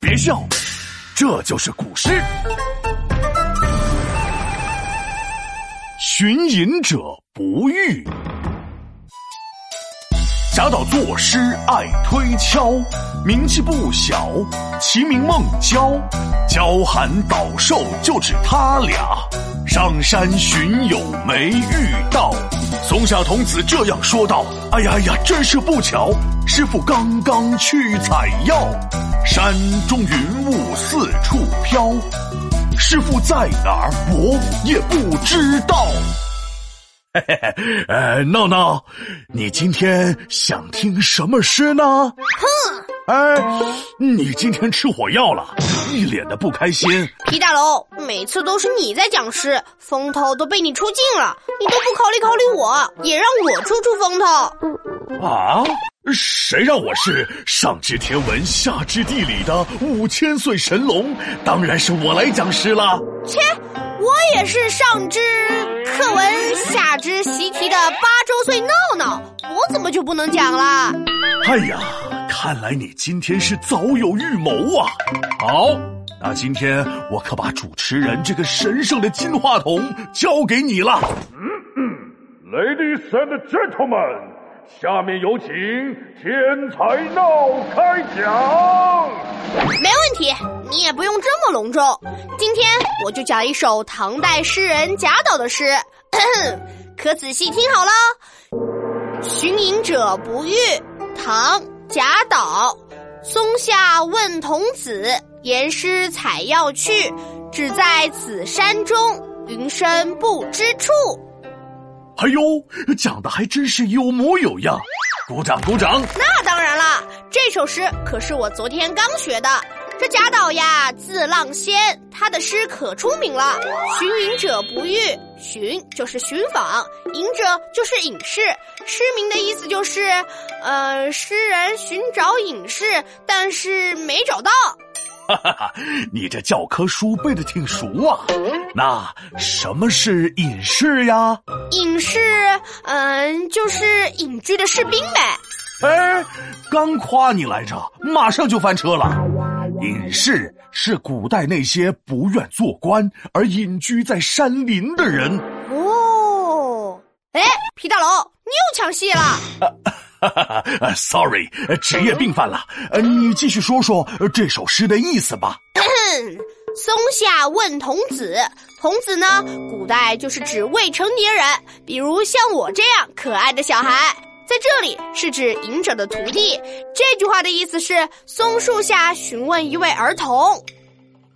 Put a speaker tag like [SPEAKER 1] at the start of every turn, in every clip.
[SPEAKER 1] 别笑，这就是古诗。寻隐者不遇。贾岛作诗爱推敲，名气不小，其名孟郊。郊寒岛寿就指他俩，上山寻友没遇到。松下童子这样说道：“哎呀哎呀，真是不巧，师傅刚刚去采药，山中云雾四处飘，师傅在哪儿我也不知道。”嘿嘿嘿，呃，闹闹，你今天想听什么诗呢？哼，哎，你今天吃火药了，一脸的不开心。
[SPEAKER 2] 皮大龙，每次都是你在讲诗，风头都被你出尽了，你都不考虑考虑我，也让我出出风头。
[SPEAKER 1] 啊？谁让我是上知天文下知地理的五千岁神龙？当然是我来讲诗了。
[SPEAKER 2] 切，我也是上知。课文下知习题的八周岁闹闹，我怎么就不能讲了？
[SPEAKER 1] 哎呀，看来你今天是早有预谋啊！好，那今天我可把主持人这个神圣的金话筒交给你了。嗯
[SPEAKER 3] 嗯，Ladies and gentlemen，下面有请天才闹开讲。
[SPEAKER 2] 没问题，你也不用这么隆重。今天我就讲一首唐代诗人贾岛的诗，可仔细听好了。寻隐者不遇，唐·贾岛。松下问童子，言师采药去，只在此山中，云深不知处。
[SPEAKER 1] 哎呦，讲的还真是有模有样，鼓掌鼓掌。
[SPEAKER 2] 那当然了，这首诗可是我昨天刚学的。这贾岛呀，字浪仙，他的诗可出名了。寻隐者不遇，寻就是寻访，隐者就是隐士。失明的意思就是，呃，诗人寻找隐士，但是没找到。
[SPEAKER 1] 哈哈哈，你这教科书背的挺熟啊。那什么是隐士呀？
[SPEAKER 2] 隐士，嗯，就是隐居的士兵呗。
[SPEAKER 1] 哎，刚夸你来着，马上就翻车了。隐士是古代那些不愿做官而隐居在山林的人。
[SPEAKER 2] 哦，哎，皮大龙，你又抢戏了。
[SPEAKER 1] 哈哈哈，sorry，职业病犯了。呃，你继续说说这首诗的意思吧。
[SPEAKER 2] 松下问童子，童子呢，古代就是指未成年人，比如像我这样可爱的小孩。在这里是指隐者的徒弟。这句话的意思是：松树下询问一位儿童。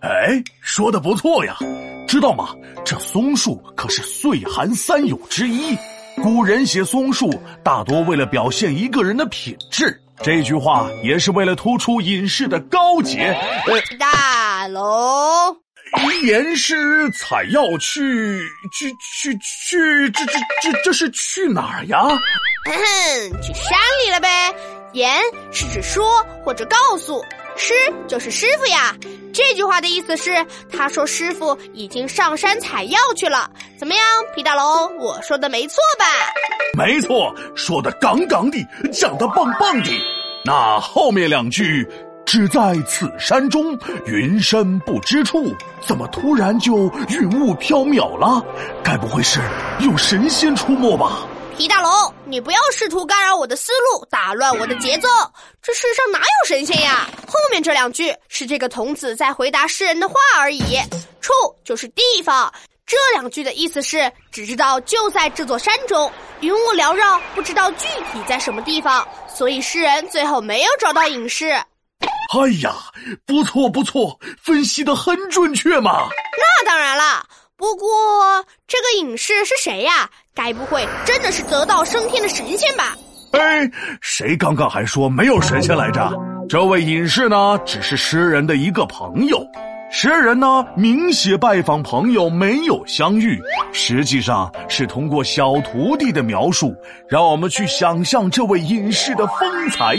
[SPEAKER 1] 哎，说的不错呀！知道吗？这松树可是岁寒三友之一。古人写松树，大多为了表现一个人的品质。这句话也是为了突出隐士的高洁。
[SPEAKER 2] 大龙。
[SPEAKER 1] 言师采药去去去去，这这这这是去哪儿呀？
[SPEAKER 2] 去山里了呗。言是指说或者告诉，师就是师傅呀。这句话的意思是，他说师傅已经上山采药去了。怎么样，皮大龙，我说的没错吧？
[SPEAKER 1] 没错，说的杠杠的，讲的棒棒的。那后面两句。只在此山中，云深不知处。怎么突然就云雾缥缈了？该不会是有神仙出没吧？
[SPEAKER 2] 皮大龙，你不要试图干扰我的思路，打乱我的节奏。这世上哪有神仙呀？后面这两句是这个童子在回答诗人的话而已。处就是地方，这两句的意思是只知道就在这座山中，云雾缭绕，不知道具体在什么地方，所以诗人最后没有找到隐士。
[SPEAKER 1] 哎呀，不错不错，分析的很准确嘛。
[SPEAKER 2] 那当然了，不过这个隐士是谁呀？该不会真的是得道升天的神仙吧？
[SPEAKER 1] 哎，谁刚刚还说没有神仙来着？这位隐士呢，只是诗人的一个朋友。诗人呢，明写拜访朋友没有相遇，实际上是通过小徒弟的描述，让我们去想象这位隐士的风采。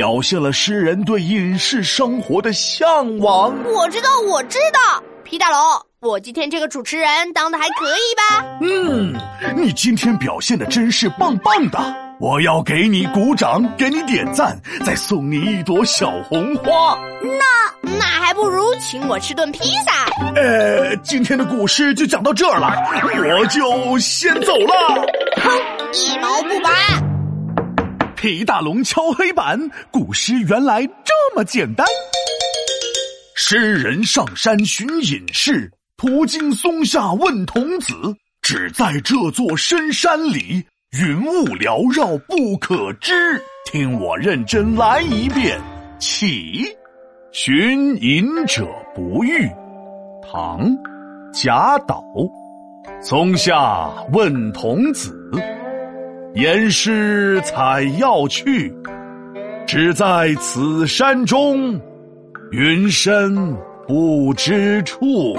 [SPEAKER 1] 表现了诗人对隐士生活的向往。
[SPEAKER 2] 我知道，我知道，皮大龙，我今天这个主持人当的还可以吧？
[SPEAKER 1] 嗯，你今天表现的真是棒棒的，我要给你鼓掌，给你点赞，再送你一朵小红花。
[SPEAKER 2] 那那还不如请我吃顿披萨。
[SPEAKER 1] 呃，今天的故事就讲到这儿了，我就先走了。
[SPEAKER 2] 哼，一毛不拔。
[SPEAKER 1] 皮大龙敲黑板，古诗原来这么简单。诗人上山寻隐士，途经松下问童子。只在这座深山里，云雾缭绕不可知。听我认真来一遍，起。寻隐者不遇，唐，贾岛。松下问童子，言师采药去。只在此山中，云深不知处。